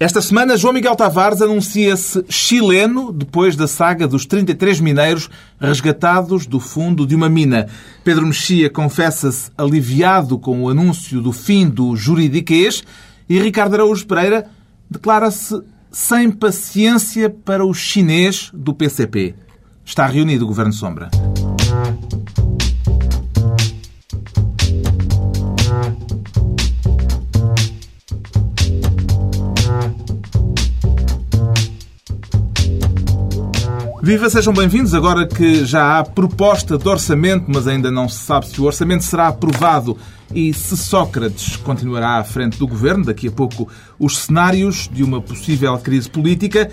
Esta semana, João Miguel Tavares anuncia-se chileno depois da saga dos 33 mineiros resgatados do fundo de uma mina. Pedro Mexia confessa-se aliviado com o anúncio do fim do juridiquês e Ricardo Araújo Pereira declara-se sem paciência para o chinês do PCP. Está reunido o Governo Sombra. Viva, sejam bem-vindos. Agora que já há proposta de orçamento, mas ainda não se sabe se o orçamento será aprovado e se Sócrates continuará à frente do governo, daqui a pouco os cenários de uma possível crise política.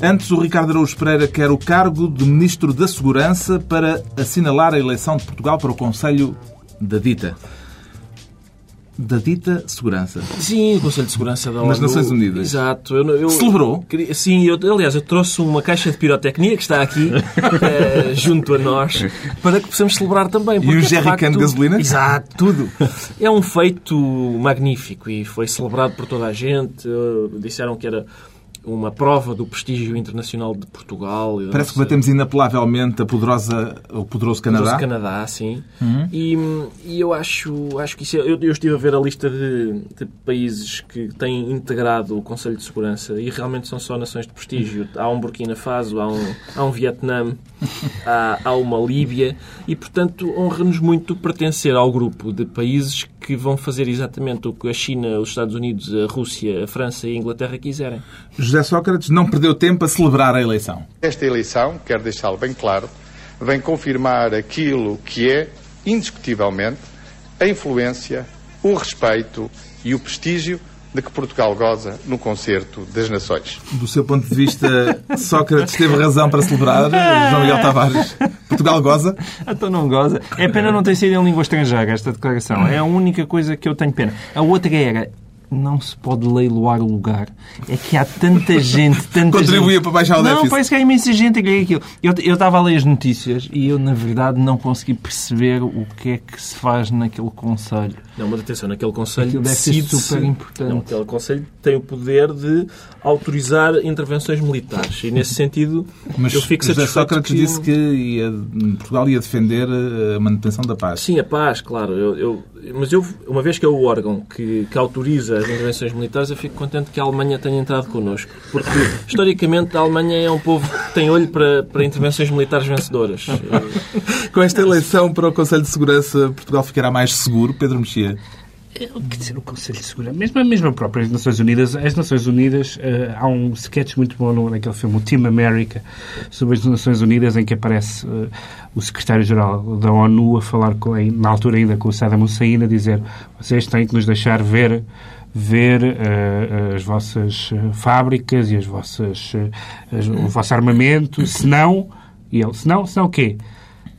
Antes, o Ricardo Araújo Pereira quer o cargo de Ministro da Segurança para assinalar a eleição de Portugal para o Conselho da Dita da dita segurança. Sim, o Conselho de Segurança da ONU. Nas Nações Unidas. Exato. Eu, eu, Celebrou? Queria, sim, eu, aliás, eu trouxe uma caixa de pirotecnia que está aqui, é, junto a nós, para que possamos celebrar também. E um jerrycan de gasolina? Exato, tudo. É um feito magnífico e foi celebrado por toda a gente. Disseram que era uma prova do prestígio internacional de Portugal. Parece nossa... que batemos inapelavelmente a poderosa, o poderoso Canadá. O poderoso Canadá, sim. Uhum. E, e, eu acho, acho que isso é, eu, eu, estive a ver a lista de, de, países que têm integrado o Conselho de Segurança e realmente são só nações de prestígio. Há um Burkina Faso, há um, há um Vietnã, há, há uma Líbia e, portanto, honra-nos muito pertencer ao grupo de países que vão fazer exatamente o que a China, os Estados Unidos, a Rússia, a França e a Inglaterra quiserem. José Sócrates não perdeu tempo a celebrar a eleição. Esta eleição, quero deixá-lo bem claro, vem confirmar aquilo que é, indiscutivelmente, a influência, o respeito e o prestígio de que Portugal goza no concerto das nações. Do seu ponto de vista, Sócrates teve razão para celebrar, João Miguel Tavares. Portugal goza? Então não goza. É pena não ter sido em língua estrangeira esta declaração. É a única coisa que eu tenho pena. A outra era não se pode leiloar o lugar. É que há tanta gente, tanta Contribuía gente... para baixar o déficit. Não, parece que há imensa gente a querer aquilo. Eu, eu estava a ler as notícias e eu, na verdade, não consegui perceber o que é que se faz naquele Conselho. Não, mas atenção, naquele Conselho Aquilo deve ser super importante. Não, aquele Conselho tem o poder de autorizar intervenções militares e, nesse sentido, mas eu fico José Sócrates que... disse que ia, Portugal ia defender a manutenção da paz. Sim, a paz, claro. Eu, eu, mas eu, uma vez que é o órgão que, que autoriza as intervenções militares, eu fico contente que a Alemanha tenha entrado connosco. Porque, historicamente, a Alemanha é um povo que tem olho para, para intervenções militares vencedoras. Com esta eleição para o Conselho de Segurança, Portugal ficará mais seguro, Pedro Mexia? Quer dizer, o Conselho de Segurança, mesmo, mesmo a própria as Nações Unidas, as Nações Unidas, uh, há um sketch muito bom naquele filme, o Team America, sobre as Nações Unidas, em que aparece uh, o secretário-geral da ONU a falar, com, na altura ainda com o Saddam Hussein, a dizer vocês têm que nos deixar ver ver uh, as vossas fábricas e as vossas, as, o vosso armamento, senão, e ele, senão, senão o quê?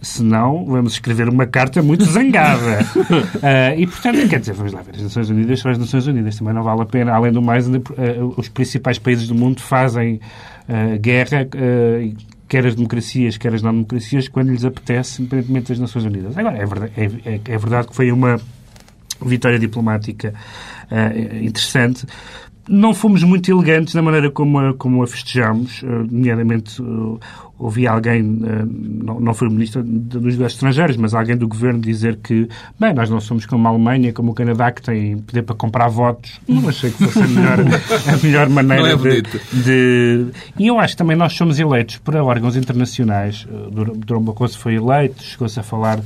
Senão, vamos escrever uma carta muito zangada. uh, e, portanto, quer dizer, vamos lá ver, as Nações Unidas são as Nações Unidas. Também não vale a pena. Além do mais, uh, os principais países do mundo fazem uh, guerra, quer as democracias, quer as não-democracias, quando lhes apetece, independentemente das Nações Unidas. Agora, é verdade, é, é, é verdade que foi uma vitória diplomática interessante não fomos muito elegantes na maneira como a, como a festejamos, nomeadamente ouvi alguém, eh, não foi o ministro dos negócios estrangeiros, mas alguém do governo dizer que, bem, nós não somos como a Alemanha, como o Canadá, que tem poder para comprar votos. Não achei que fosse a melhor, a melhor maneira é de, de, E eu acho que também nós somos eleitos para órgãos internacionais. Durão Barroso foi eleito, chegou-se a falar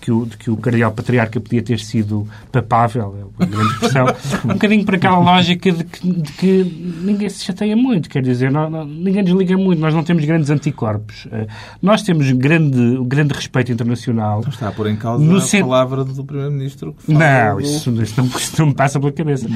que o, de que o cardeal patriarca podia ter sido papável, é uma grande expressão, um bocadinho para aquela lógica de que, de que, ninguém se chateia muito, quer dizer, não, não, ninguém desliga muito, nós não temos grandes anticorpos. Uh, nós temos grande, grande respeito internacional. Não está a pôr em causa no a sen... palavra do Primeiro-Ministro que fala Não, isso, isso, não, isso não me passa pela cabeça.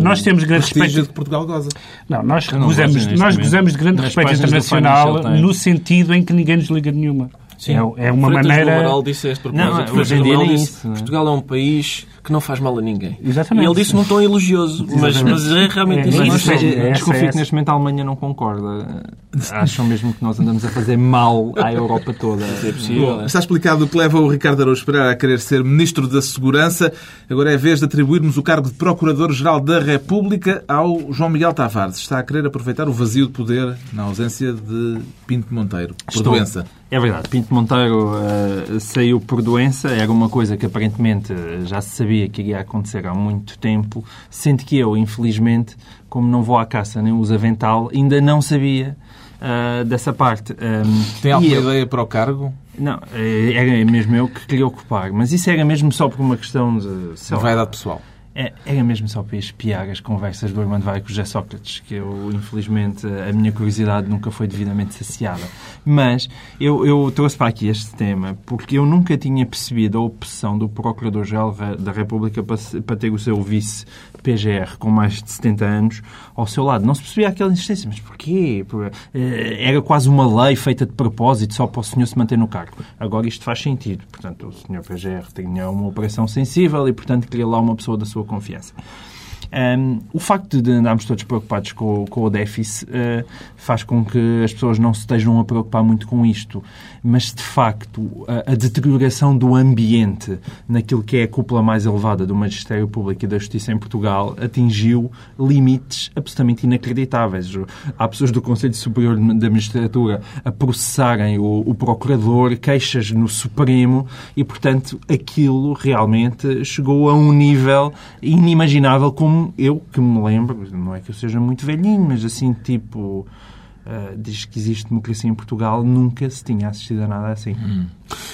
nós temos grande respeito... de que Portugal goza. Não, nós, gozamos, nós gozamos de grande respeito internacional no sentido em que ninguém nos liga nenhuma. Sim. É, é uma Freitas maneira. Amaral disse este propósito. Não, hoje em dia é. Portugal é um país que não faz mal a ninguem. Exatamente. E ele disse num tom elogioso, mas, mas é realmente É, isso. mas Mas isso é- é- desconfio essa- que neste momento a Alemanha não concorda. Acham mesmo que nós andamos a fazer mal à Europa toda. É possível. Bom, está explicado o que leva o Ricardo Araújo Pereira a querer ser Ministro da Segurança. Agora é a vez de atribuirmos o cargo de Procurador-Geral da República ao João Miguel Tavares. Está a querer aproveitar o vazio de poder na ausência de Pinto Monteiro, por Estou. doença. É verdade. Pinto Monteiro eh, saiu por doença. Era uma coisa que aparentemente já se sabia que iria acontecer há muito tempo. Sendo que eu, infelizmente, como não vou à caça nem uso avental, ainda não sabia eh, dessa parte. Um, Tem alguma eu- ideia para o cargo? Não, era mesmo eu que queria ocupar. Mas isso era mesmo só por uma questão de... sei lá, Vaidade pessoal. É, era mesmo só para espiar as conversas do Armando Vai com o José Sócrates, que eu, infelizmente, a minha curiosidade nunca foi devidamente saciada. Mas eu, eu trouxe para aqui este tema porque eu nunca tinha percebido a opção do Procurador-Geral da República para, para ter o seu vice-PGR com mais de 70 anos ao seu lado. Não se percebia aquela insistência. Mas porquê? Por- eh, Era quase uma lei feita de propósito só para o senhor se manter no cargo. Agora isto faz sentido. Portanto, o senhor PGR tinha uma operação sensível e, portanto, queria lá uma pessoa da sua confiança. Um, o facto de andarmos todos preocupados com, com o déficit uh, faz com que as pessoas não se estejam a preocupar muito com isto. Mas, de facto, a, a deterioração do ambiente naquilo que é a cúpula mais elevada do Magistério Público e da Justiça em Portugal atingiu limites absolutamente inacreditáveis. Há pessoas do Conselho Superior da Magistratura a processarem o, o Procurador, queixas no Supremo e, portanto, aquilo realmente chegou a um nível inimaginável como eu que me lembro, não é que eu seja muito velhinho, mas assim, tipo, uh, diz que existe democracia em Portugal, nunca se tinha assistido a nada assim.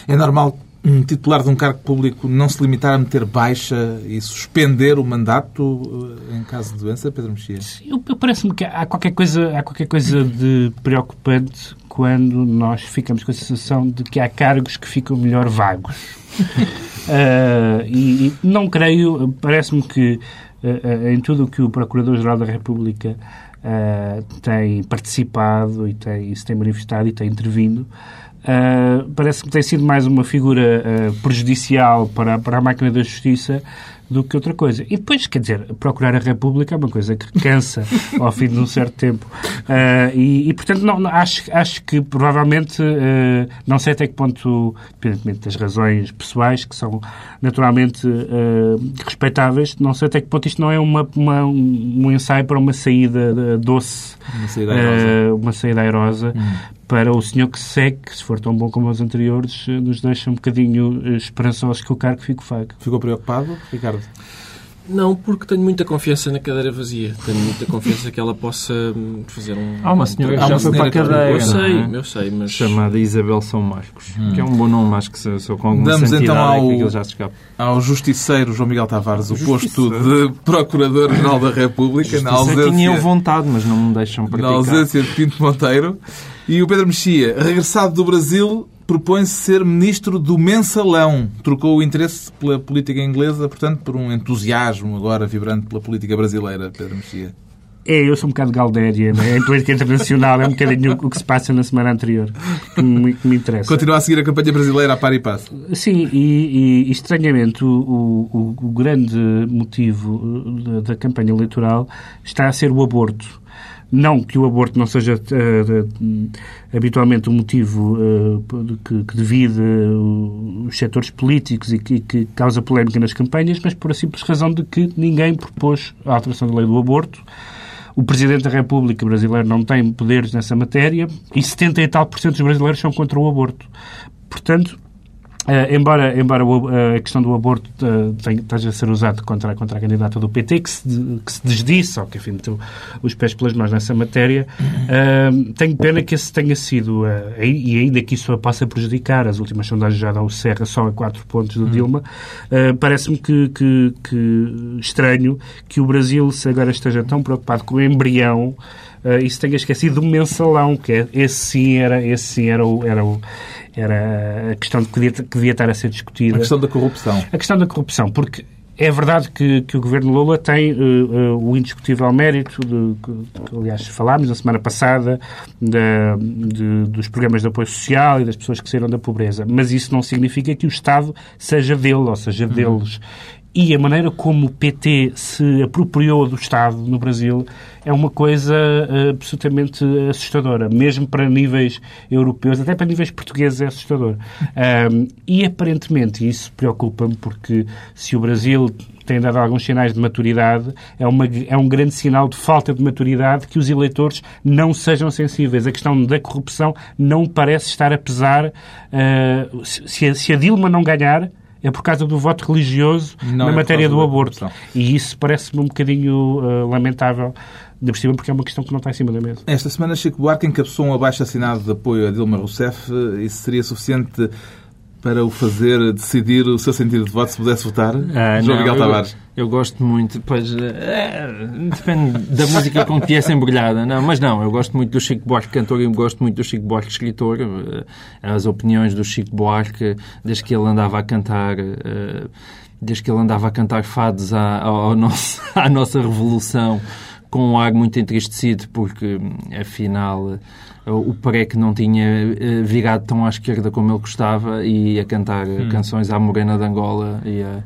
É normal um titular de um cargo público não se limitar a meter baixa e suspender o mandato eh, em caso de doença, Pedro Mexia? Parece-me que há qualquer, coisa, há qualquer coisa de preocupante quando nós ficamos com a sensação de que há cargos que ficam melhor vagos. Ah, e, e não creio, parece-me que em tudo o que o Procurador-Geral da República ah, tem participado e tem, se tem manifestado e tem intervindo, ah, parece que tem sido mais uma figura ah, prejudicial para, para a máquina da justiça do que outra coisa. E depois, quer dizer, procurar a República é uma coisa que cansa ao fim de um certo tempo. Ah, e, e, portanto, não, não- acho, acho que provavelmente, ah, não sei até que ponto, independentemente das razões pessoais, que são naturalmente ah, respeitáveis, não sei até que ponto isto não é uma, uma- um ensaio para uma saída doce, Uma saída airosa. uma saída airosa, para o senhor que segue, que se for tão bom como os anteriores, ah, nos deixa um bocadinho ah, esperançosos que o cargo fique vago. Ficou preocupado, Ricardo? Não, porque tenho muita confiança na cadeira vazia. Tenho muita confiança que ela possa hum, fazer um. Há uma senhora que já uma foi para a cadeira, Eu não sei, é? eu sei, mas. chamada Isabel São Marcos, que é um bom nome, acho que sou, sou com alguma Damos então é ao- já se escapa. Ao justiceiro João Miguel Tavares o posto de Procurador-Geral da República, na eu tinha eu ausência, vontade, mas não me deixam na praticar. ausência de Pinto Monteiro. E o Pedro Mexia, regressado do Brasil, propõe-se ser ministro do mensalão. Trocou o interesse pela política inglesa, portanto, por um entusiasmo agora vibrante pela política brasileira, Pedro Mexia. É, eu sou um bocado galdéria, em política internacional é um bocadinho o que se passa na semana anterior que me, que me interessa. Continua a seguir a campanha brasileira a par e passo. Sim, e, e, estranhamente o, o, o grande motivo uh, da, da campanha eleitoral está a ser o aborto. Não que o aborto não seja uh, uh, habitualmente um motivo uh, que, que divide os setores políticos e que, que, causa polémica nas campanhas, mas por a simples razão de que ninguém propôs a alteração da lei do aborto. O Presidente da República brasileira não tem poderes nessa matéria e 70 e tal por cento dos brasileiros são contra o aborto. Portanto, Uh, embora embora uh, a questão do aborto uh, tenha, esteja a ser usado contra, contra a candidata do PT, que se, que se desdisse, ou que, enfim, meteu os pés pelas mãos nessa matéria, tenho pena que esse tenha sido, e ainda que isso a possa prejudicar, as últimas sondagens já dão o Serra só a 4 pontos do Dilma, parece-me que, que, que estranho que o Brasil se agora esteja tão preocupado com o embrião Uh, e se tenha esquecido do mensalão, que é, esse sim era, esse sim era, o, era, o, era a questão que devia, que devia estar a ser discutida. A questão da corrupção. A questão da corrupção, porque é verdade que, que o governo Lula tem uh, uh, o indiscutível mérito, de, que, aliás, falámos na semana passada, de, de, dos programas de apoio social e das pessoas que saíram da pobreza, mas isso não significa que o Estado seja dele, ou seja, deles. e a maneira como o PT se apropriou do Estado no Brasil é uma coisa uh, absolutamente assustadora, mesmo para níveis europeus, até para níveis portugueses é assustador. Um, e aparentemente isso preocupa-me porque se o Brasil tem dado alguns sinais de maturidade, é, uma, é um grande sinal de falta de maturidade que os eleitores não sejam sensíveis. A questão da corrupção não parece estar a pesar. Uh, se, a, se a Dilma não ganhar, é por causa do voto religioso não na é matéria do aborto. E isso parece-me um bocadinho uh, lamentável, de por cima, porque é uma questão que não está em cima da mesa. Esta semana, Chico Buarque encabeçou um abaixo-assinado de apoio a Dilma Rousseff. Isso seria suficiente para o fazer decidir o seu sentido de voto se pudesse votar? Ah, João não, Miguel Tavares. Eu, eu, gosto muito, pois é, depende da música com que é embrulhada, não, mas não, eu gosto muito do Chico Buarque cantor e gosto muito do Chico Buarque escritor. Eh, as opiniões do Chico Buarque, desde que ele andava a cantar. Eh, desde que ele andava a cantar fados à, nosso, à nossa revolução, com um ar muito entristecido, porque afinal o PREC não tinha eh, virado tão à esquerda como ele gostava e a cantar hum. canções à Morena de Angola e, a,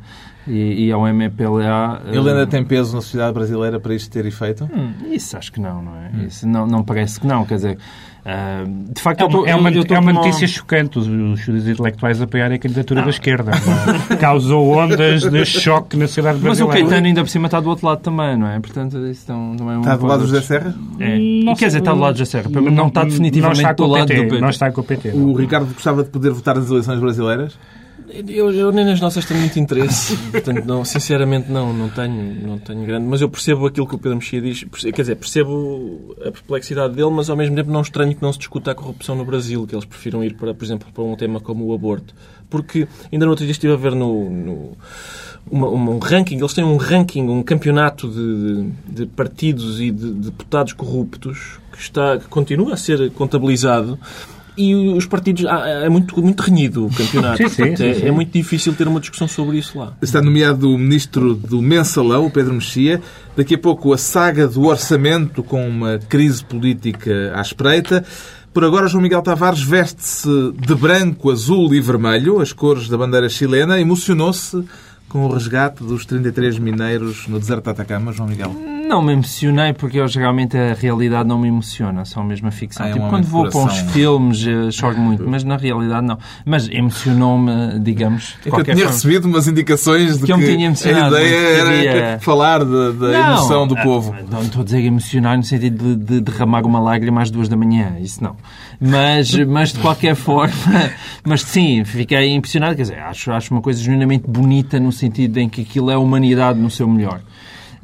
e, e ao MPLA. Ele ainda tem peso na sociedade brasileira para isto ter efeito? Hum, isso acho que não, não é? Hum. Isso não, não parece que não, quer dizer... Uh, de facto, é uma, é uma, é uma notícia chocante os, os, intelectuais apoiarem a candidatura da esquerda. É? Causou ondas de choque na sociedade brasileira. Mas o Caetano ainda por cima está do outro lado também, não é? Portanto, isso também, também é Está do lado do José Serra? É. Não, Quer dizer, está do lado do José Serra. Não, não está definitivamente não está do lado PT, do PT. Não está com o PT. O Ricardo gostava de poder votar nas eleições brasileiras? Eu, eu, nem nas nossas tenho muito interesse, portanto, não, sinceramente não, não tenho, não tenho grande, mas eu percebo aquilo que o Pedro Mexia diz, quer dizer, percebo a perplexidade dele, mas ao mesmo tempo não estranho que não se discuta a corrupção no Brasil, que eles prefiram ir para, por exemplo, para um tema como o aborto, porque ainda no outro dia estive a ver no, no uma, um ranking, eles têm um ranking, um campeonato de, de partidos e de, de deputados corruptos que, está, que continua a ser contabilizado e os partidos. Ah, é muito, muito renhido o campeonato. sim, sim, sim, é, é, muito difícil ter uma discussão sobre isso lá. Está nomeado o ministro do Mensalão, o Pedro Mexia. Daqui a pouco a saga do orçamento com uma crise política à espreita. Por agora, João Miguel Tavares veste-se de branco, azul e vermelho, as cores da bandeira chilena. Emocionou-se com o resgate dos 33 mineiros no deserto de Atacama, João Miguel? Não me emocionei porque eu geralmente a realidade não me emociona, só mesmo a ficção. Ah, é tipo, quando vou para uns filmes eh, choro muito, mas na realidade não. Mas emocionou-me, digamos. É que eu tinha forma. recebido umas indicações de que, que, a ideia era queria... falar da, emoção do povo. Não, estou a dizer emocionar no sentido de, de derramar uma lágrima às duas da manhã, isso não. Mas, mas de qualquer forma, mas sim, fiquei impressionado. Quer dizer, acho, acho uma coisa genuinamente bonita no sentido em que aquilo é a humanidade no seu melhor.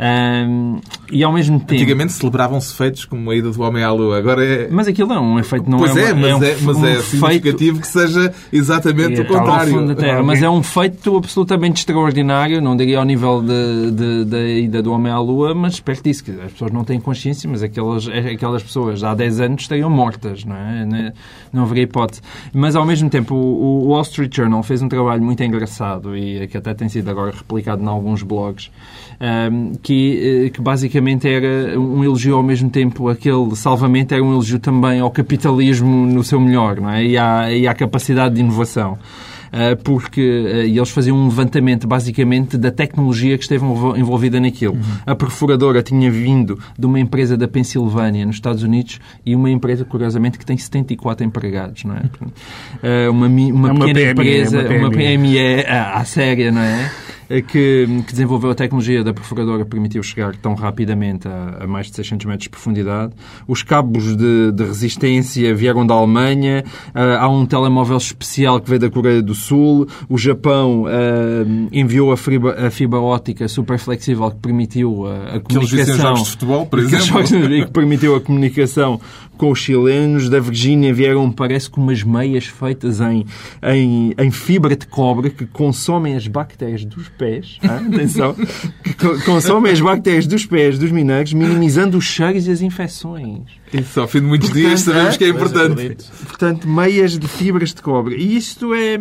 Um, e ao mesmo tempo. Antigamente celebravam-se feitos como a ida do homem à lua. Agora é. Mas aquilo é um efeito, não pois é, é, uma, mas é, é, mas um é significativo feito... que seja exatamente é, o contrário. Terra, mas é um feito absolutamente extraordinário, não diria ao nível de, de, da ida do homem à lua, mas perto disso. As pessoas não têm consciência, mas aquelas, aquelas pessoas há 10 anos estariam mortas, não é? Não haveria hipótese. Mas ao mesmo tempo, o, o Wall Street Journal fez um trabalho muito engraçado e que até tem sido agora replicado em alguns blogs um, que, eh, que basicamente era um elogio ao mesmo tempo, aquele salvamento era um elogio também ao capitalismo no seu melhor não é? e, à, e à capacidade de inovação porque eles faziam um levantamento basicamente da tecnologia que esteve envolvida naquilo. Uhum. A perfuradora tinha vindo de uma empresa da Pensilvânia, nos Estados Unidos, e uma empresa, curiosamente, que tem 74 empregados, não é? Uma, uma, é uma pequena PME, empresa, uma PME, uma PME à séria, não é? Que, que, desenvolveu a tecnologia da perfuradora que permitiu chegar tão rapidamente a, a, mais de 600 metros de profundidade. Os cabos de, de resistência vieram da Alemanha. Uh, há um telemóvel especial que veio da Coreia do Sul. O Japão uh, enviou a fibra, a fibra óptica super flexível que permitiu a, a comunicação. jogos de futebol, por exemplo. que permitiu a comunicação com os chilenos. Da Virgínia vieram, parece, com umas meias feitas em, em, em fibra de cobre que consomem as bactérias dos pés. Atenção. que consomem as bactérias dos pés dos mineiros, minimizando os cheiros e as infecções. Isso, ao fim de muitos portanto, dias sabemos que é importante. Portanto, meias de fibras de cobre. E isto é...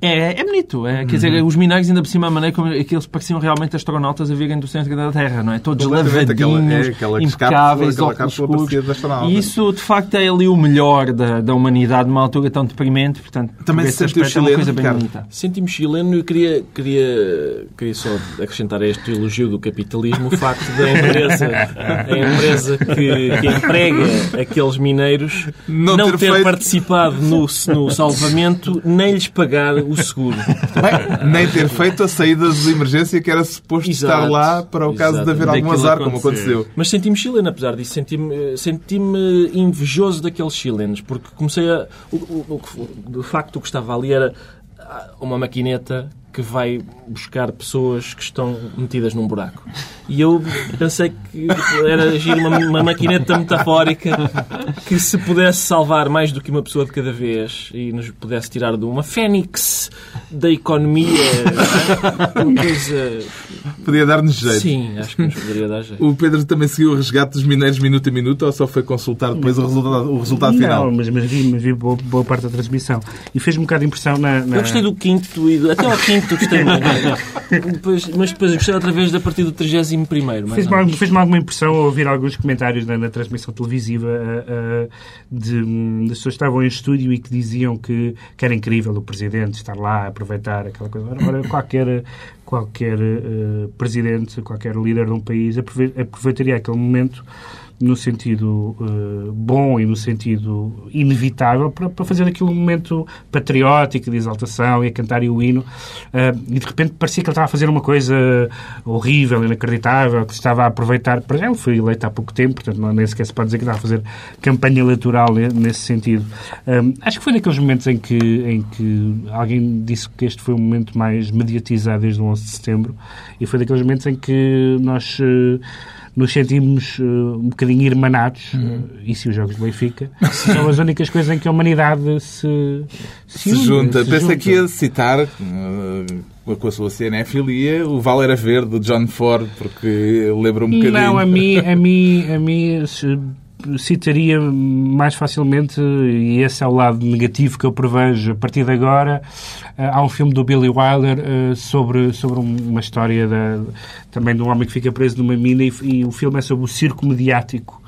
É, é bonito. É, Quer dizer, os mineiros, ainda por cima, a maneira como aqueles pareciam realmente astronautas a virem do centro da Terra, não é? Todos aquela- lavadinhos, é, aquela impecáveis, cápsula, aquela óculos escuros. E isso, de facto, é ali o melhor da, da humanidade numa altura tão deprimente. Portanto, Também por se sentiu aspecto, é uma chileno, coisa bem Ricardo? bonita. Senti-me chileno e queria, queria, queria só acrescentar a este elogio do capitalismo o facto da empresa, a empresa que, que emprega aqueles mineiros Não não, ter ter, feito- participado no, no salvamento nem lhes pagar o seguro. Bem, nem ter feito a saída de emergência que era suposto Exato. estar lá para o caso de haver algum azar, como aconteceu. Mas senti-me chileno, apesar disso. Senti-me senti invejoso daqueles chilenos, porque comecei a. O, o, o, de facto, o que estava ali era ah, uma maquineta que vai buscar pessoas que estão metidas num buraco. E eu pensei que era agir uma, uma maquineta metafórica que se pudesse salvar mais do que uma pessoa de cada vez e nos pudesse tirar de uma fênix da economia, coisa... Podia dar-nos jeito. Sim, acho que nos poderia dar jeito. O Pedro também seguiu o resgate dos mineiros minuto a minuto ou só foi consultar depois o resultado, o resultado final? Não, mas, mas vi, mas vi boa, boa parte da transmissão. E fez-me um bocado de impressão na... na... Eu gostei do quinto e do- até ao quinto eu gostei muito. Depois- mas depois eu gostei outra vez da partir do 31 primeiro. mais ou Fez-me fez alguma impressão ao ouvir alguns comentários na, na transmissão televisiva ah, de, das pessoas que estavam em estúdio e que diziam que, que era incrível o Presidente estar lá, aproveitar aquela coisa. Ora, ora, qualquer, qualquer ah, Presidente, qualquer líder de um país aprove- aproveitaria aquele momento no sentido ah, bom e no sentido inevitável para, para fazer aquilo um momento patriótico de exaltação e a cantar o hino ah, e de repente parecia que ele estava a fazer uma coisa horrível, inacreditável, que estava a aproveitar. Já ele foi eleito há pouco tempo, portanto não, nem sequer se pode dizer que estava a fazer campanha eleitoral ne- nesse sentido. Ah, acho que foi naqueles momentos em que, em que alguém disse que este foi o momento mais mediatizado desde o 11 de setembro e foi daqueles momentos em que nós eh, nos sentimos eh, um bocadinho irmanados, Uhum. eh, isso e os Jogos do Benfica, são as únicas coisas em que a humanidade se, Se une, junta. se Pensei junta. que ia citar, uh, com a sua cinefilia, o Val era Verde, de John Ford, porque lembra um bocadinho. Não, a mim, a mim, a mim se- citaria mais facilmente, e esse é o lado negativo que eu prevejo a partir de agora, eh, há um filme do Billy Wilder eh, sobre, sobre um- uma história da, também de um homem que fica preso numa mina e, e o filme é sobre o circo mediático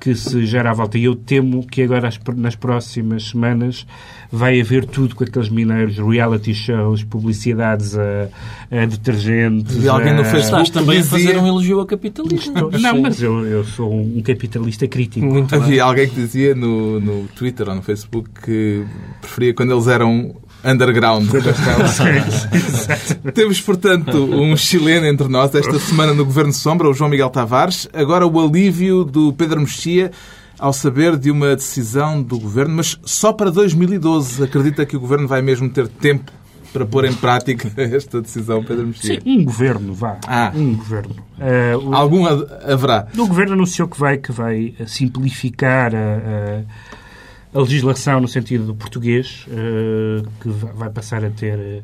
que se gera à volta. E eu temo que agora, as- nas próximas semanas, vai haver tudo com aqueles mineiros, reality shows, publicidades a, a detergentes. Vi alguém no Facebook Estás também a dizia- fazer um elogio ao capitalismo. Não, mas eu, eu sou um capitalista crítico. Muito. Havia alguém que dizia no, no Twitter ou no Facebook que preferia quando eles eram underground. Temos, portanto, um chileno entre nós esta semana no Governo Sombra, o João Miguel Tavares. Agora o alívio do Pedro Mexia ao saber de uma decisão do Governo, mas só para 2012. Acredita que o Governo vai mesmo ter tempo para pôr em prática esta decisão, Pedro Mexia? Um governo, vá. Ah. Um governo. Eh, o, Algum ha- haverá. o governo anunciou que vai, que vai eh, simplificar a, a- a legislação no sentido do português, eh, que va- vai passar a ter. eh,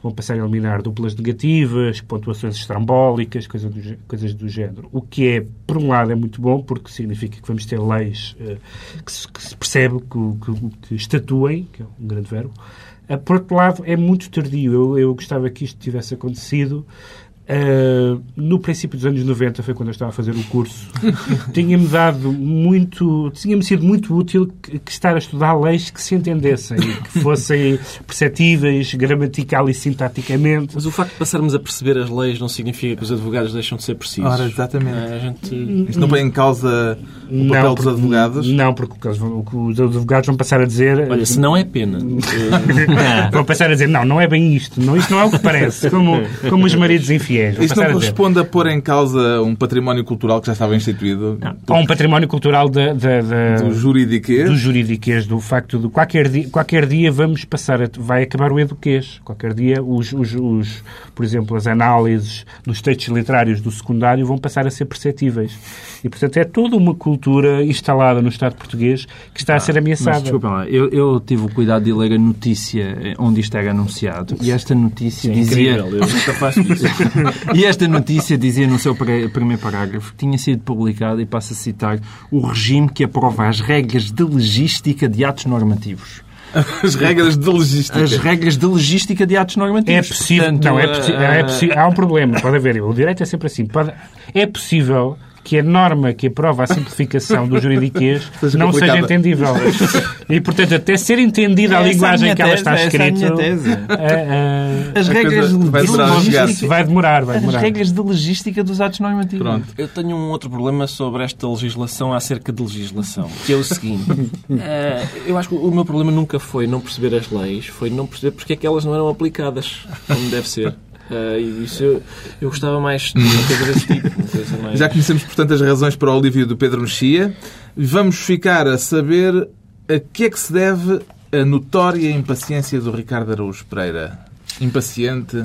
Vão passar a eliminar duplas negativas, pontuações estrambólicas, coisa do coisas do género. O que é, por um lado, é muito bom, porque significa que vamos ter leis eh, que, se, que se percebe que, que, que estatuem, que é um grande verbo. Por outro lado, é muito tardio. Eu, eu gostava que isto tivesse acontecido Uh, no princípio dos anos 90 foi quando eu estava a fazer o curso. Tinha-me dado muito, tinha-me sido muito útil que, que estar a estudar leis que se entendessem, e que fossem perceptíveis gramatical e sintaticamente. Mas o facto de passarmos a perceber as leis não significa que os advogados deixam de ser precisos. Ora, exatamente. É, a gente... Isto não põe em causa o papel dos porque- advogados? Não, porque o eles vão- os advogados vão passar a dizer. Olha, se não é pena. vão passar a dizer, não, não é bem isto, não, isto não é o que parece, como, como os maridos infiéis. Isto passar não a corresponde a pôr em causa um património cultural que já estava instituído Ou um património cultural da, da, da- do juridiquês? do juridiquês, do facto de qualquer dia, qualquer dia vamos passar, a, vai acabar o eduquês. Qualquer dia, os, os, os, por exemplo, as análises nos textos literários do secundário vão passar a ser perceptíveis. E, portanto, é toda uma cultura instalada no Estado português que está a ser Mas ameaçada. desculpem lá, eu, eu tive o cuidado de ler a notícia onde isto era anunciado e esta notícia dizia. Incrível, eu nunca faço isso. E esta notícia dizia no seu primeiro parágrafo que tinha sido publicado, e passo a citar, o regime que aprova as regras de legística de atos normativos. As regras de logística. as regras de logística de atos É normativos. possível. Portanto, não, é, é possi- Há um problema, pode haver. O direito é sempre assim. Pode- é possível que a norma que aprova a simplificação do juridiquês não seja entendível. E, portanto, até ser entendida a é a linguagem minha que ela tese, está essa é a escrita. minha tese. eh, eh, As A regras vai de a logística. vai demorar, vai As demorar. regras de logística dos atos normativos. Pronto. Eu tenho um outro problema sobre esta legislação acerca de legislação, que é o seguinte. eh, eu acho que o meu problema nunca foi não perceber as leis, foi não perceber porque é que elas não eram aplicadas como deve ser. Eh, e isso eu, eu gostava mais de uma coisa desse tipo. coisa mais- Já conhecemos, portanto, as razões para o alívio do Pedro Mexia. Vamos ficar a saber a que é que se deve a notória impaciência do Ricardo Araújo Pereira. Impaciente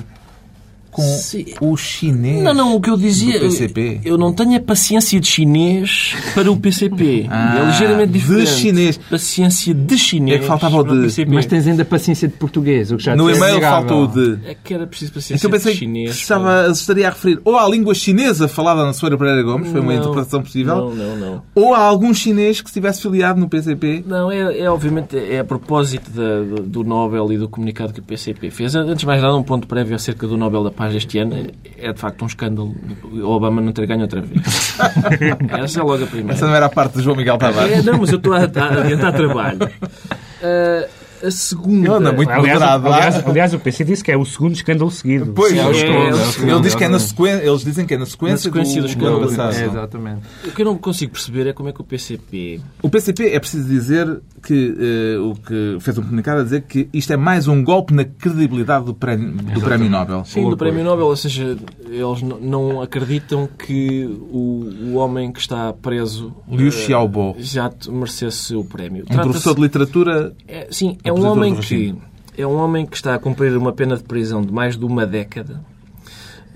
com Sim. o chinês. Não, não, o que eu dizia. do PCP. Eu não tenho a paciência de chinês para o PCP. Ah, é ligeiramente de diferente. chinês. Paciência de chinês. É que faltava o de. PCP. Mas tens ainda paciência de português, o que já No e-mail faltou o de. É que era preciso paciência pensei de chinês. que estava, estaria a referir ou à língua chinesa falada na Soeira Pereira Gomes, foi uma Não, interpretação possível, Não, não, não. ou a algum chinês que estivesse filiado no PCP. Não, é, é obviamente é a propósito da- do Nobel e do comunicado que o PCP fez. Antes de mais nada, um ponto prévio acerca do Nobel da Paz deste ano. É de facto um escândalo o Obama não ter ganho outra vez. Essa é logo a primeira. Essa não era a parte de João Miguel Tavares. É, não, mas eu estou a, a adiantar trabalho. Ah, a segunda. Ele anda muito Aliás, moderado lá. aliás, aliás, o PC disse que é o segundo escândalo seguido. Pois, Sim, é ele- ele, é o escândalo, diz que é na sequência, eles dizem que é na sequência, Na sequência do, do escândalo. do. É, exatamente. O que eu não consigo perceber é como é que o PCP. O PCP é preciso dizer que eh, o que fez um comunicado a dizer que isto é mais um golpe na credibilidade do prémio, do prémio Nobel. Sim, do Prémio Nobel, ou seja, eles não acreditam que o, o homem que está preso Liu eh, Xiaobo, já merecesse o prémio. um professor de literatura É, sim, é um homem que é um homem que está a cumprir uma pena de prisão de mais de uma década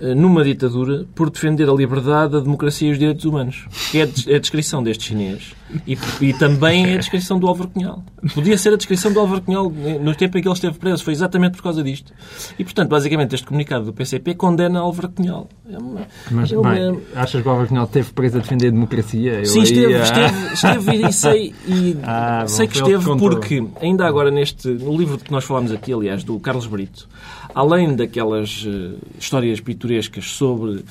numa ditadura por defender a liberdade, a democracia e os direitos humanos. Que é a é a descrição deste chinês. E, e também é a descrição do Álvaro Cunhal. Podia ser a descrição do Álvaro Cunhal eh, no tempo em que ele esteve preso. Foi exatamente por causa disto. E, portanto, basicamente, este comunicado do PCP condena Álvaro Cunhal. É uma, Mas, é uma- bem, achas que o Álvaro Cunhal esteve preso a defender a democracia? Eu Sim, aí, esteve, ah, esteve, esteve e sei, e Ah, bom, sei que esteve porque, ainda agora neste, no livro que nós falámos aqui, aliás, do Carlos Brito, além daquelas eh, histórias pitorescas sobre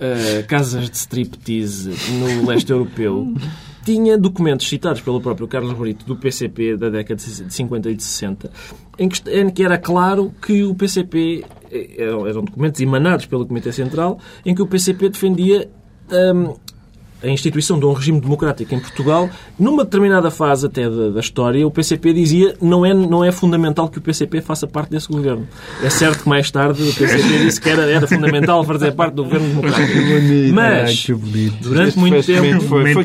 eh, casas de striptease no leste europeu, tinha documentos citados pelo próprio Carlos Brito do PCP da década de 50 e de 60, em que, em que era claro que o PCP eh, eram, eram documentos emanados pelo Comitê Central, em que o PCP defendia hum, a instituição de um regime democrático em Portugal, numa determinada fase até da, da história, o PCP dizia não é, não é fundamental que o PCP faça parte desse governo. É certo que mais tarde o PCP disse que era, era fundamental fazer parte do governo democrático. Ai, Mas, que bonito. durante muito Este tempo, foi- foi foi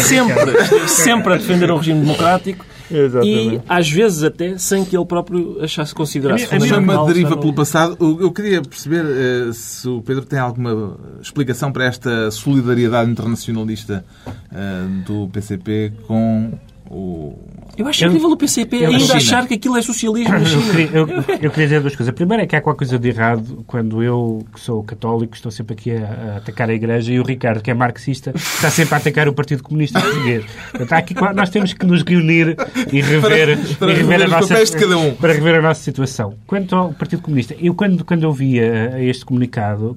sempre, esteve sempre a defender o regime democrático e, Exatamente. às vezes, até sem que ele próprio achasse considerasse A mim é fundamental. uma deriva pelo passado. Eu queria perceber eh, se o Pedro tem alguma explicação para esta solidariedade internacionalista eh, do PCP com o. Eu acho incrível o PCP eu- ainda achar que aquilo é socialismo na Eu eu, eu queria dizer duas coisas. A primeira é que há qualquer coisa de errado quando eu, que sou católico, estou sempre aqui a, a atacar a Igreja e o Ricardo, que é marxista, está sempre a atacar o Partido Comunista Português. Portanto, há aqui, nós temos que nos reunir e rever, Para e rever rever a os nossa, papéis de cada um. para rever a nossa situação. Quanto ao Partido Comunista, eu quando, quando eu via este comunicado,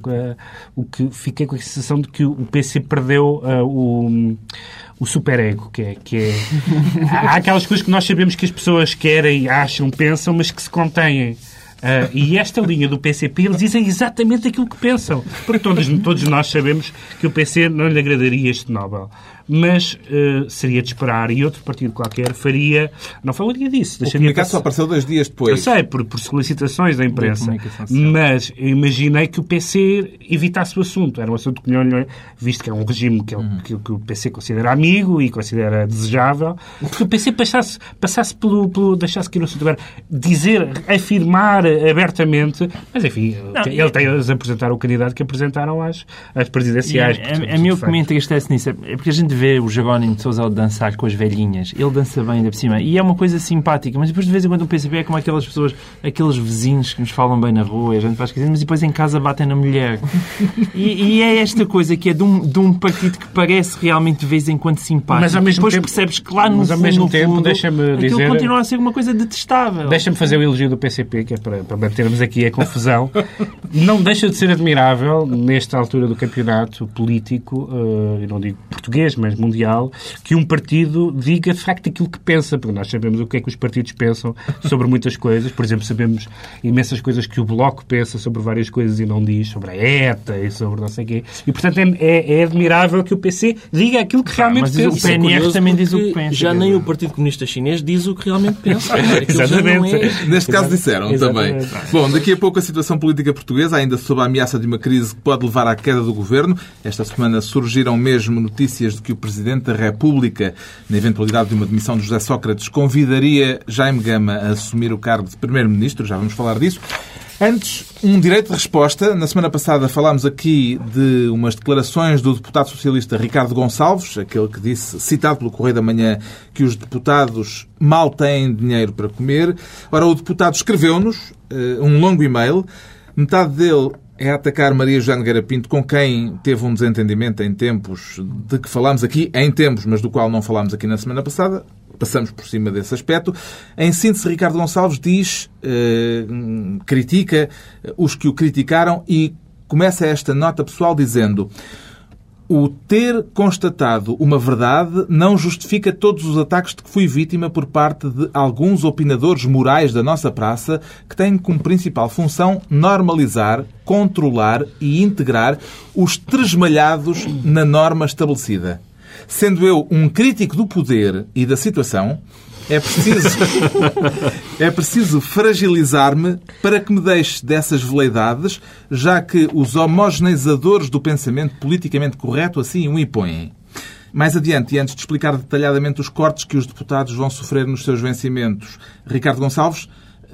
o que fiquei com a sensação de que o PC perdeu o o superego, que é, que é... Há aquelas coisas que nós sabemos que as pessoas querem, acham, pensam, mas que se contêm. Ah, e esta linha do PCP, eles dizem exatamente aquilo que pensam. Porque todos, todos nós sabemos que o PC não lhe agradaria este Nobel. Mas ah, seria de esperar e outro partido qualquer faria... Não falaria disso. O comunicado só apareceu dois dias eu depois. sei, por, por solicitações da imprensa. Mas eu imaginei que o PC evitasse o assunto. Era um assunto que não lhe... Visto que é um regime que, ele- que- que o PC considera amigo e considera desejável, que o PC passasse, passasse pelo, pelo... deixasse que o assunto agora dizer, afirmar abertamente... Mas, enfim, ele tem a apresentar o candidato que apresentaram às, às presidenciais. E portanto, a, a, a mim o que feito. me entristece nisso é é porque a gente de ver o Jerónimo de Sousa dançar com as velhinhas. Ele dança bem ainda por cima. E é uma coisa simpática, mas depois de vez em quando o PCP é como aquelas pessoas, aqueles vizinhos que nos falam bem na rua, e a gente faz esquisito, mas depois em casa batem na mulher. E, e é esta coisa que é de um, de um partido que parece realmente de vez em quando simpático. Mas ao mesmo depois tempo- percebes que lá no mas ao fundo, mesmo tempo, deixa-me dizer- continua a ser uma coisa detestável. Deixa-me fazer o elogio do PCP, que é para, para mantermos aqui a confusão. Não deixa de ser admirável, nesta altura do campeonato político, eh, eu não digo português, mas mundial, que um partido diga de facto aquilo que pensa, porque nós sabemos o que é que os partidos pensam sobre muitas coisas. Por exemplo, sabemos imensas coisas que o Bloco pensa sobre várias coisas e não diz, sobre a ETA e sobre não sei o quê. E, portanto, é, é- é admirável que o PC diga aquilo que realmente mas o pensa. É PNR curioso também diz o que pensa, Já nem o Partido Comunista Chinês diz o que realmente pensa. Exatamente. é- Neste caso disseram também. Exatamente. Bom, daqui a pouco a situação política portuguesa, ainda sob a ameaça de uma crise que pode levar à queda do governo. Esta semana surgiram mesmo notícias de que o Presidente da República, na eventualidade de uma demissão de José Sócrates, convidaria Jaime Gama a assumir o cargo de Primeiro-Ministro. Já vamos falar disso. Antes, um direito de resposta. Na semana passada falámos aqui de umas declarações do deputado socialista Ricardo Gonçalves, aquele que disse, citado pelo Correio da Manhã, que os deputados mal têm dinheiro para comer. Ora, o deputado escreveu-nos eh, um longo e-mail. Metade dele é atacar Maria Joana Nogueira Pinto, com quem teve um desentendimento em tempos de que falámos aqui, em tempos, mas do qual não falámos aqui na semana passada. Passamos por cima desse aspecto. Em síntese, Ricardo Gonçalves diz, eh, critica os que o criticaram e começa esta nota pessoal dizendo o ter constatado uma verdade não justifica todos os ataques de que fui vítima por parte de alguns opinadores morais da nossa praça que têm como principal função normalizar, controlar e integrar os tresmalhados na norma estabelecida. Sendo eu um crítico do poder e da situação, é preciso, é preciso fragilizar-me para que me deixe dessas veleidades, já que os homogeneizadores do pensamento politicamente correto assim o impõem. Mais adiante, e antes de explicar detalhadamente os cortes que os deputados vão sofrer nos seus vencimentos, Ricardo Gonçalves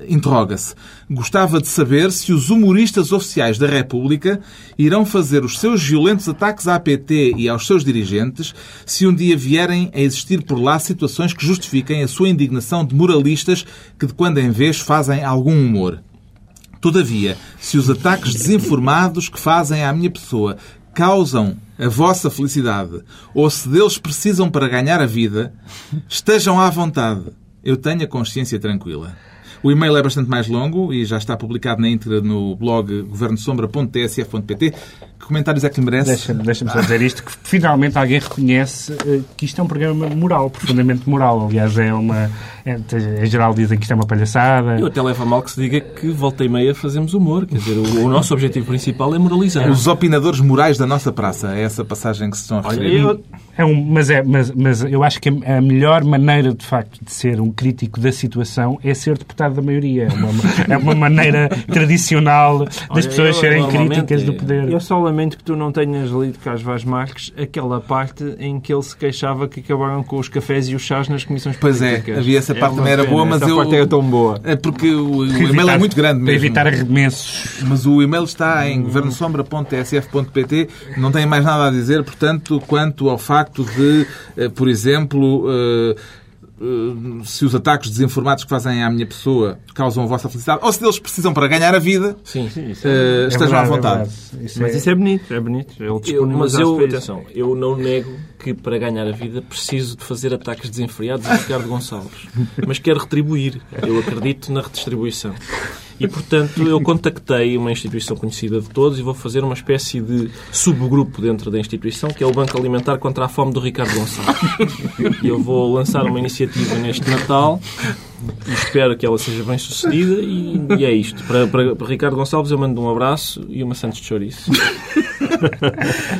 interroga-se. Gostava de saber se os humoristas oficiais da República irão fazer os seus violentos ataques à PT e aos seus dirigentes se um dia vierem a existir por lá situações que justifiquem a sua indignação de moralistas que de quando em vez fazem algum humor. Todavia, se os ataques desinformados que fazem à minha pessoa causam a vossa felicidade ou se deles precisam para ganhar a vida, estejam à vontade. Eu tenho a consciência tranquila. O e-mail é bastante mais longo e já está publicado na íntegra no blog governosombra.tsf.pt. Que comentários é que lhe merece? Deixa-me deixa só dizer isto, que finalmente alguém reconhece eh, que isto é um programa moral, profundamente moral. Aliás, é uma... é- em geral dizem que isto é uma palhaçada. Eu até levo a mal que se diga que volta e meia fazemos humor. Quer dizer, o, o nosso objetivo principal é moralizar. Os opinadores morais da nossa praça. É essa passagem que se estão a Olha, referir. eu, É um, mas, é, mas, mas eu acho que a, melhor maneira, de facto, de ser um crítico da situação é ser deputado da maioria. É uma, é uma maneira tradicional das Olha, pessoas eu, serem críticas do poder. Eu só lamento que tu não tenhas lido Carlos Vaz Marques aquela parte em que ele se queixava que acabaram com os cafés e os chás nas comissões Pois é, políticas. havia essa parte uma também era boa, mas essa eu- parte era tão boa. É porque o, o e-mail é muito grande Para mesmo. evitar arremessos. Mas o e-mail está em governosombra.tsf.pt. Não tem mais nada a dizer, portanto, quanto ao facto de, eh, por exemplo, eh, eh, se os ataques desinformados que fazem à minha pessoa causam a vossa felicidade, ou se eles precisam para ganhar a vida, sim. eh, estejam à verdade, é vontade. verdade. Isso Mas é- isso é bonito, é bonito. Eu, mas eu, isso. atenção, eu não nego que para ganhar a vida preciso de fazer ataques desenfreados a Ricardo Gonçalves. Mas quero retribuir. Eu acredito na redistribuição. E, portanto, eu contactei uma instituição conhecida de todos e vou fazer uma espécie de subgrupo dentro da instituição, que é o Banco Alimentar contra a Fome do Ricardo Gonçalves. E eu vou lançar uma iniciativa neste Natal e espero que ela seja bem sucedida e, e é isto. Para, para, para Ricardo Gonçalves eu mando um abraço e uma Santos de Chouriço.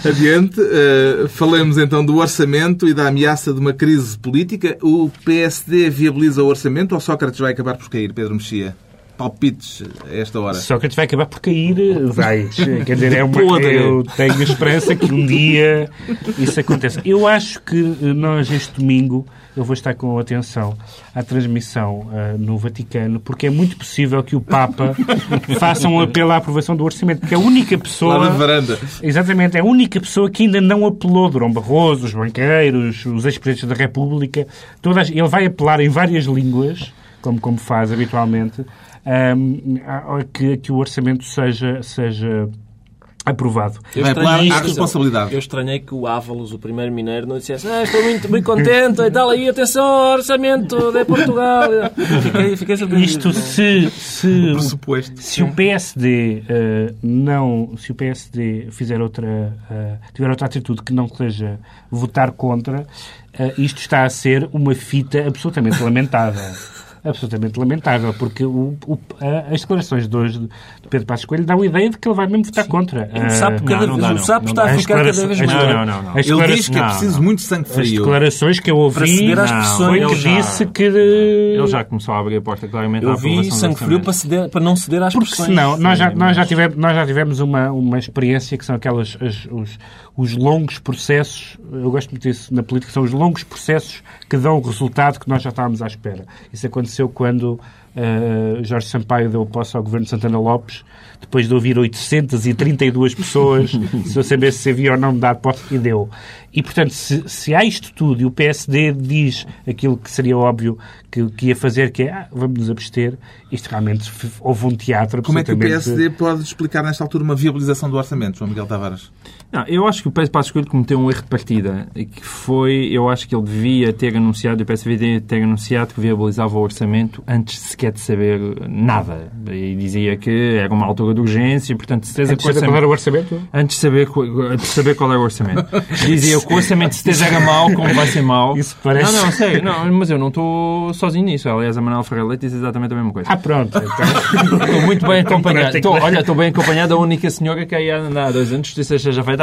Adiante, eh, falemos então do orçamento e da ameaça de uma crise política. O PSD viabiliza o orçamento ou Sócrates vai acabar por cair, Pedro Mexia? Palpites a esta hora? Sócrates vai acabar por cair, vai. Quer dizer, é uma, eu tenho esperança que um dia isso aconteça. Eu acho que nós, este domingo, eu vou estar com atenção à transmissão ah, no Vaticano, porque é muito possível que o Papa faça um apelo à aprovação do orçamento, porque é a única pessoa... Lá na varanda. Exatamente, é a única pessoa que ainda não apelou, Durão Barroso, os banqueiros, os ex-presidentes da República, todas, ele vai apelar em várias línguas, como, como faz habitualmente, a que, que o orçamento seja, seja aprovado. Eu apelar estranhei isto. responsabilidade. Eu estranhei que o Ávalos, o primeiro mineiro, não dissesse ah, estou muito, muito contente e tal, aí atenção ao orçamento de Portugal. Fiquei, fiquei surpreendido. Isto se, se, Pressuposto. se o PSD eh, não, se o PSD fizer outra, eh, tiver outra atitude que não seja votar contra, eh, isto está a ser uma fita absolutamente lamentável. Absolutamente lamentável, porque o, o- as declarações de hoje de Pedro Passos Coelho dão a ideia de que ele vai mesmo votar contra. O sapo, Eh, cada não vez, dá, o não. sapo Não está a as ficar cada vez as- maior. Não, não, não. as Ele diz que é Não, preciso não. muito sangue As frio. declarações que eu ouvi não, foi ele que já- disse que... Ele já começou a abrir a porta claramente Eu vi sangue frio para, ceder, para não ceder às Porque pressões. senão, nós já, Sim, nós já tivemos, nós já tivemos uma, uma experiência que são aquelas, as- os, os longos processos, eu gosto muito disso na política, são os longos processos que dão o resultado que nós já estávamos à espera. Isso aconteceu quando eh, Jorge Sampaio deu posse ao governo de Santana Lopes, depois de ouvir 832 pessoas, se eu sabesse se havia ou não de dar posse, e deu. E, portanto, se, se há isto tudo e o PSD diz aquilo que seria óbvio que, que ia fazer, que é, ah, vamos nos abster, isto realmente houve um teatro Como é que o PSD pode explicar nesta altura uma viabilização do orçamento, João Miguel Tavares? Não, eu acho que o Pedro Passos Coelho cometeu um erro de partida, e que foi, eu acho que ele devia ter anunciado, e o PSV devia ter anunciado que viabilizava o orçamento antes sequer de saber nada. E dizia que era uma altura de urgência, e, portanto, certeza Antes que o de acabar o orçamento? Antes de saber, co- de saber qual era o orçamento. Dizia que o orçamento de certeza era mau, como vai ser mau. Isso parece- Não, não, sério. Não, mas eu não estou sozinho nisso. Aliás, a Manuel Ferreira Leite diz exatamente a mesma coisa. Ah, pronto. Então, Estou muito bem acompanhado. Estou, olha, estou bem acompanhado da única senhora que aí há há dois anos, justiça seja feita,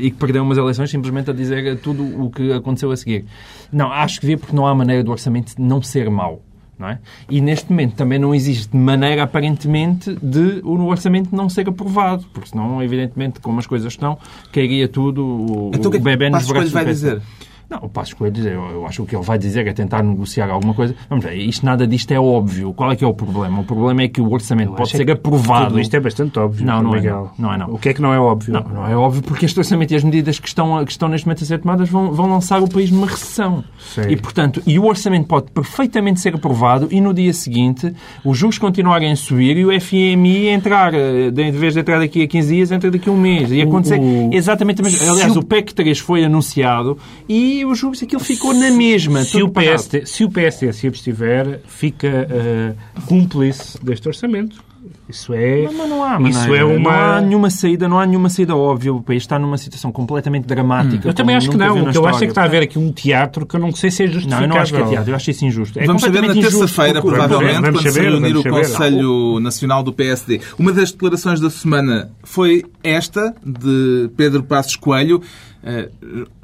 e que perdeu umas eleições simplesmente a dizer tudo o que aconteceu a seguir. Não, acho que devia porque não há maneira do orçamento não ser mau. Não é? E neste momento também não existe maneira, aparentemente, de o orçamento não ser aprovado, porque senão, evidentemente, como as coisas estão, cairia tudo o, Então o que é o que bebê nos braços vai do PSD. dizer? Não, o Passos Coelho, eu, eu acho que o que ele vai dizer é tentar negociar alguma coisa. Vamos ver, isto, nada disto é óbvio. Qual é que é o problema? O problema é que o orçamento pode acho ser aprovado. Tudo isto é bastante óbvio. Não, não é Miguel. não. Não é não. O que é que não é óbvio? Não, não é óbvio porque este orçamento e as medidas que estão, que estão neste momento a ser tomadas vão, vão lançar o país numa recessão. Sim. E, portanto, e o orçamento pode perfeitamente ser aprovado e no dia seguinte os juros continuarem a subir e o FMI entrar, eh, de- vez de entrar daqui a 15 dias, entra daqui a um mês. E acontecer o- exatamente a mesma Aliás, o- o PEC 3 foi anunciado e os juros, aquilo ficou na mesma. Se o. PSD, se o PSD se abstiver, fica eh, cúmplice deste orçamento. Isso é, Mas, mas não há isso maneira. é uma... Não há nenhuma saída, não há nenhuma saída óbvia. O país está numa situação completamente dramática. Eu também acho que não. O que eu acho é que está a haver aqui um teatro que eu não sei se é Não, justificável. eu não acho que é teatro, eu acho isso injusto. É Vamos saber na terça-feira, provavelmente, Vamos quando se saber, reunir o vamos saber. Conselho Nacional do PSD. Uma das declarações da semana foi esta, de Pedro Passos Coelho, eh,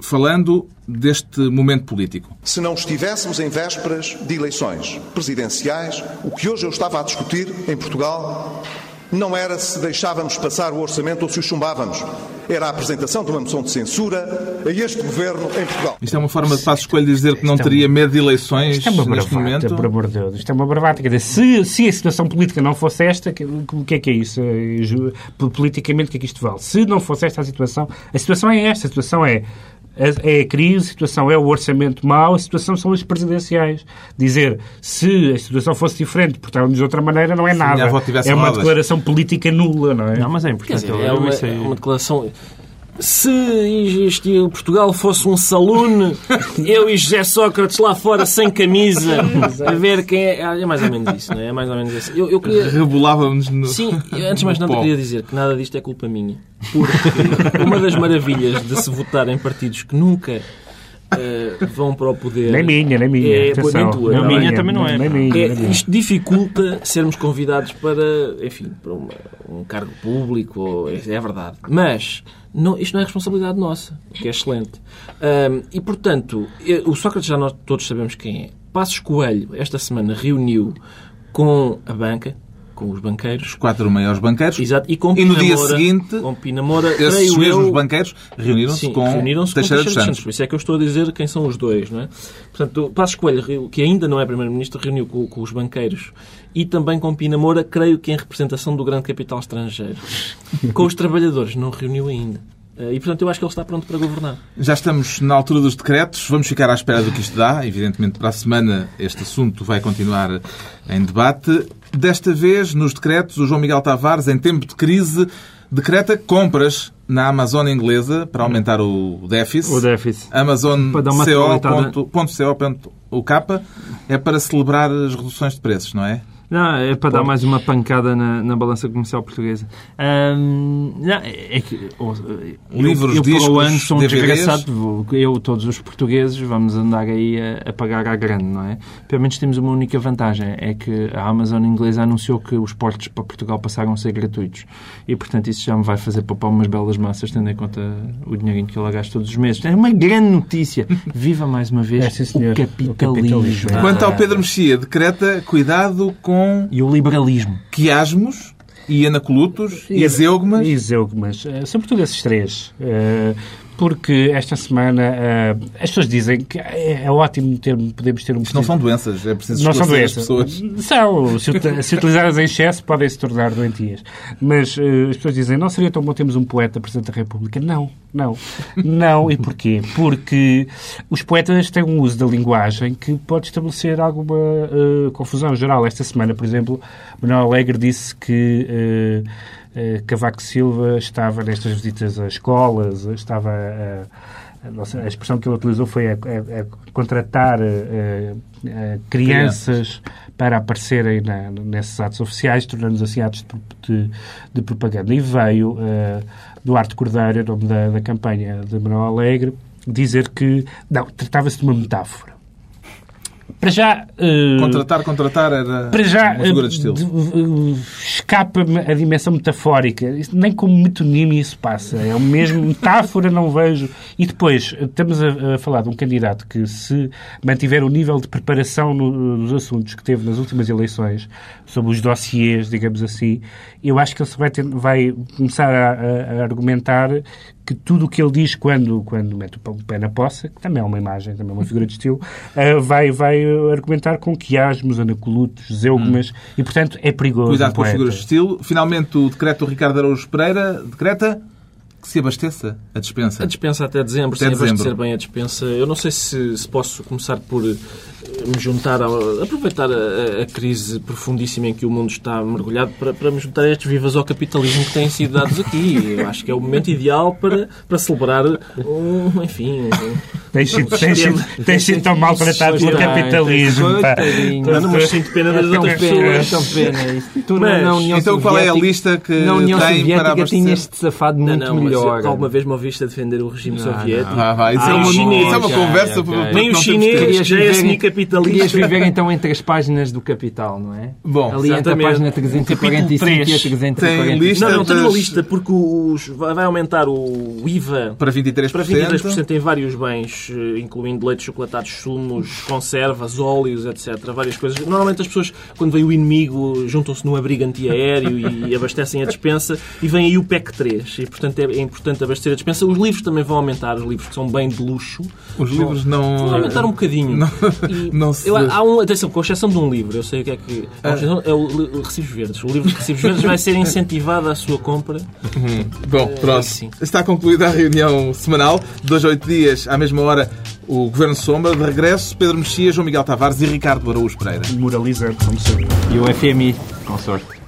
falando deste momento político. Se não estivéssemos em vésperas de eleições presidenciais, o que hoje eu estava a discutir em Portugal não era se deixávamos passar o orçamento ou se o chumbávamos. Era a apresentação de uma moção de censura a este governo em Portugal. Isto é uma forma de Passos Coelho dizer que não Isto é teria medo de eleições Isto é uma neste bravata, momento. por amor de Deus. Isto é uma bravata. Quer dizer, se, se a situação política não fosse esta, o que é que é isso? Eh, Politicamente, o que é que isto vale? Se não fosse esta a situação, a situação é esta. A situação é é a crise, a situação é o orçamento mau, a situação são as presidenciais. Dizer se a situação fosse diferente, portarmos de outra maneira, não é nada. É uma rodas. declaração política nula, não é? Não, mas é importante. dizer, é uma, é uma declaração. Se este Portugal fosse um saloon, eu e José Sócrates lá fora sem camisa, a ver quem é. É mais ou menos isso, não é? É mais ou menos isso. Eu, eu queria. Rebolávamos no. Sim, eu, antes de mais nada queria dizer que nada disto é culpa minha. Porque uma das maravilhas de se votar em partidos que nunca eh, vão para o poder. Nem minha, nem minha. É, Atenção. nem tua, Nem não minha é? também não é. Nem minha, É, nem minha. isto dificulta sermos convidados para, enfim, para uma- um cargo público, ou- é, é verdade. Mas não, isto não é responsabilidade nossa, o que é excelente. Ahm, e, portanto, o Sócrates já nós todos sabemos quem é. Passos Coelho, esta semana, reuniu com a banca, com os banqueiros. Os quatro maiores banqueiros. Exato. E, com E no dia Moura- seguinte, com Pina Moura, Esses mesmos eu, banqueiros reuniram-se com Teixeira com dos Teixeira Santos. Por isso é que eu estou a dizer quem são os dois, não é? Portanto, Passos Coelho, que ainda não é Primeiro-Ministro, reuniu com, com os banqueiros e também com Pina Moura, creio que em representação do grande capital estrangeiro. com os trabalhadores, não reuniu ainda. Eh, E, portanto, eu acho que ele está pronto para governar. Já estamos na altura dos decretos, vamos ficar à espera do que isto dá. Evidentemente, para a semana este assunto vai continuar em debate. Desta vez, nos decretos, o João Miguel Tavares, em tempo de crise, decreta compras na Amazon inglesa para aumentar o déficit. O déficit. Amazon Para dar uma atualizada. .co.uk é para celebrar as reduções de preços, não é? Não, é para dar mais uma pancada na, na balança comercial portuguesa. Ahm, não, é que, ou- eu, Livros, eu o discos, ano sou um DVDs. desgraçado. Eu, todos os portugueses, vamos andar aí a, a pagar à grande, não é? Pelo menos temos uma única vantagem, é que a Amazon inglesa anunciou que os portos para Portugal passaram a ser gratuitos. E, portanto, isso já me vai fazer poupar umas belas massas, tendo em conta o dinheirinho que eu lá gasto todos os meses. É uma grande notícia. Viva mais uma vez É, sim, o capitalismo. O capitalismo. Quanto ao Pedro Mexia, decreta cuidado com E o liberalismo. quiasmos e anacolutos e zeugmas. E zeugmas. Eh, Sobretudo esses três. Porque esta semana eh, as pessoas dizem que é, é ótimo ter, podemos ter um Isto não são doenças, é preciso não são doenças. pessoas. São. Se, se utilizadas em excesso, podem se tornar doentias. Mas eh, as pessoas dizem, não seria tão bom termos um poeta Presidente da República? Não, não. Não. E porquê? Porque os poetas têm um uso da linguagem que pode estabelecer alguma eh, confusão geral. Esta semana, por exemplo, Manuel Alegre disse que Cavaco Silva estava nestas visitas a escolas, estava a- a, expressão que ele utilizou foi a, a- contratar eh, eh, crianças para aparecerem na- nesses atos oficiais, tornando-os assim atos de, de- de propaganda. E veio eh, Duarte Cordeiro, nome da, da campanha de Manuel Alegre, dizer que não, tratava-se de uma metáfora. Para já. eh, Contratar, contratar era para já, uma figura de eh, estilo. de- eh, escapa-me a dimensão metafórica. Isso Nem como metonímia isso passa. É o mesmo metáfora, não vejo. E depois, estamos a, a falar de um candidato que, se mantiver o nível de preparação no- nos assuntos que teve nas últimas eleições, sobre os dossiês, digamos assim, eu acho que ele vai, ter- vai começar a, a- a argumentar que tudo o que ele diz quando, quando mete o pé na poça, que também é uma imagem, também é uma figura de estilo, eh, vai, vai eh, argumentar com quiasmos, anacolutos, zeugmas, e portanto é perigoso. Cuidado um com as figuras de estilo. Finalmente, o decreto do Ricardo Araújo Pereira decreta que se abasteça a dispensa. A dispensa até dezembro, Até sem dezembro. abastecer bem a dispensa. Eu não sei se, se posso começar por me juntar, ao, aproveitar a, a crise profundíssima em que o mundo está mergulhado para, para me juntar a estes vivas ao capitalismo que têm sido dados aqui. Eu acho que é o momento ideal para, para celebrar um, enfim, um, Tens sido, tens sido, tens sido tão maltratado pelo Ai, capitalismo. pá. coitadinho. Não, mas sinto pena das outras pessoas. então qual é a lista que Na União tem para Soviética abastecer? tinhas-te safado Não, muito não, melhor. alguma vez me ouviste a defender o regime soviético? Ah, vai, isso, é Ah, uma, é conversa para- para Nem não tempo. Querias já é viver- semi-capitalista. Querias viver então entre as páginas do Capital, não é? Bom, Ali entre a página 345 e a Capítulo 345. Tem lista Não, não, tenho uma lista porque os, vai vai aumentar o IVA para 23%. para 23% em vários bens, eh, incluindo leite, chocolatados, sumos, conservas, óleos, etc. Várias coisas. Normalmente as pessoas, quando vem o inimigo, juntam-se num abrigo antiaéreo e abastecem a dispensa e vem aí o PEC 3. E, portanto, é, é importante abastecer a dispensa. Os livros também vão aumentar, os livros que são bem de luxo. Os livros não... Vão aumentar um bocadinho. Não- E não se- eu- há um, atenção, com exceção de um livro, eu sei o que é que. exceção- É o, o Recibos Verdes. O livro de Recibos Verdes vai ser incentivado a sua compra. Bom, pronto. sim. Está concluída a reunião semanal. Dois a oito dias, à mesma hora, o Governo Sombra. De regresso, Pedro Mexia, João Miguel Tavares e Ricardo Araújo Pereira. Moralizante, como sempre. E o FMI, com sorte.